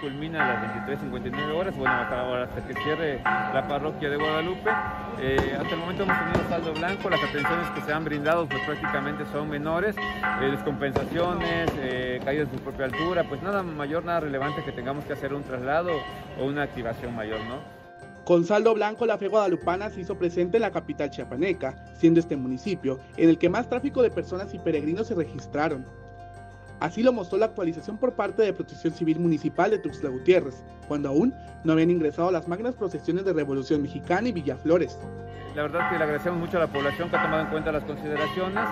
culmina a las 23.59 horas, bueno, hasta, ahora, hasta que cierre la parroquia de Guadalupe. Eh, hasta el momento hemos tenido saldo blanco, las atenciones que se han brindado pues prácticamente son menores, eh, descompensaciones, eh, caídas de su propia altura, pues nada mayor, nada relevante que tengamos que hacer un traslado o una activación mayor, ¿no? Con saldo blanco, la fe guadalupana se hizo presente en la capital chiapaneca, siendo este municipio en el que más tráfico de personas y peregrinos se registraron. Así lo mostró la actualización por parte de Protección Civil Municipal de Tuxtla Gutiérrez, cuando aún no habían ingresado las magnas procesiones de Revolución Mexicana y Villaflores. La verdad que le agradecemos mucho a la población que ha tomado en cuenta las consideraciones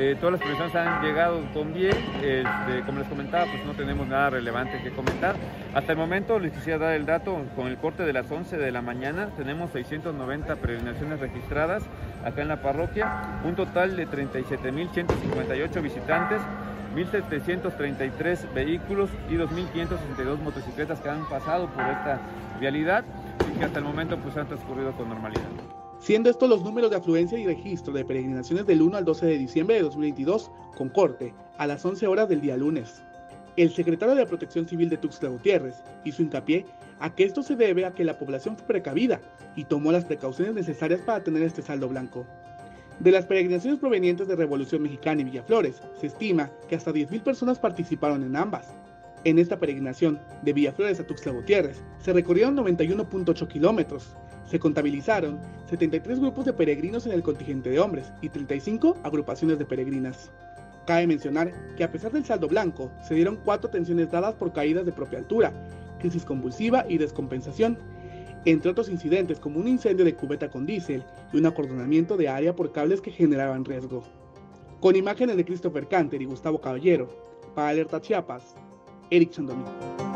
eh, todas las personas han llegado con bien, este, como les comentaba, pues no tenemos nada relevante que comentar. Hasta el momento les quisiera dar el dato, con el corte de las 11 de la mañana tenemos 690 peregrinaciones registradas acá en la parroquia, un total de 37.158 visitantes, 1.733 vehículos y 2.562 motocicletas que han pasado por esta vialidad y que hasta el momento pues han transcurrido con normalidad siendo estos los números de afluencia y registro de peregrinaciones del 1 al 12 de diciembre de 2022, con corte a las 11 horas del día lunes. El secretario de Protección Civil de Tuxtla Gutiérrez hizo hincapié a que esto se debe a que la población fue precavida y tomó las precauciones necesarias para tener este saldo blanco. De las peregrinaciones provenientes de Revolución Mexicana y Villaflores, se estima que hasta 10.000 personas participaron en ambas. En esta peregrinación de Villaflores a Tuxtla Gutiérrez se recorrieron 91.8 kilómetros, se contabilizaron 73 grupos de peregrinos en el contingente de hombres y 35 agrupaciones de peregrinas. Cabe mencionar que a pesar del saldo blanco, se dieron cuatro tensiones dadas por caídas de propia altura, crisis convulsiva y descompensación, entre otros incidentes como un incendio de cubeta con diésel y un acordonamiento de área por cables que generaban riesgo. Con imágenes de Christopher Canter y Gustavo Caballero, para Alerta Chiapas, Eric Chandoni.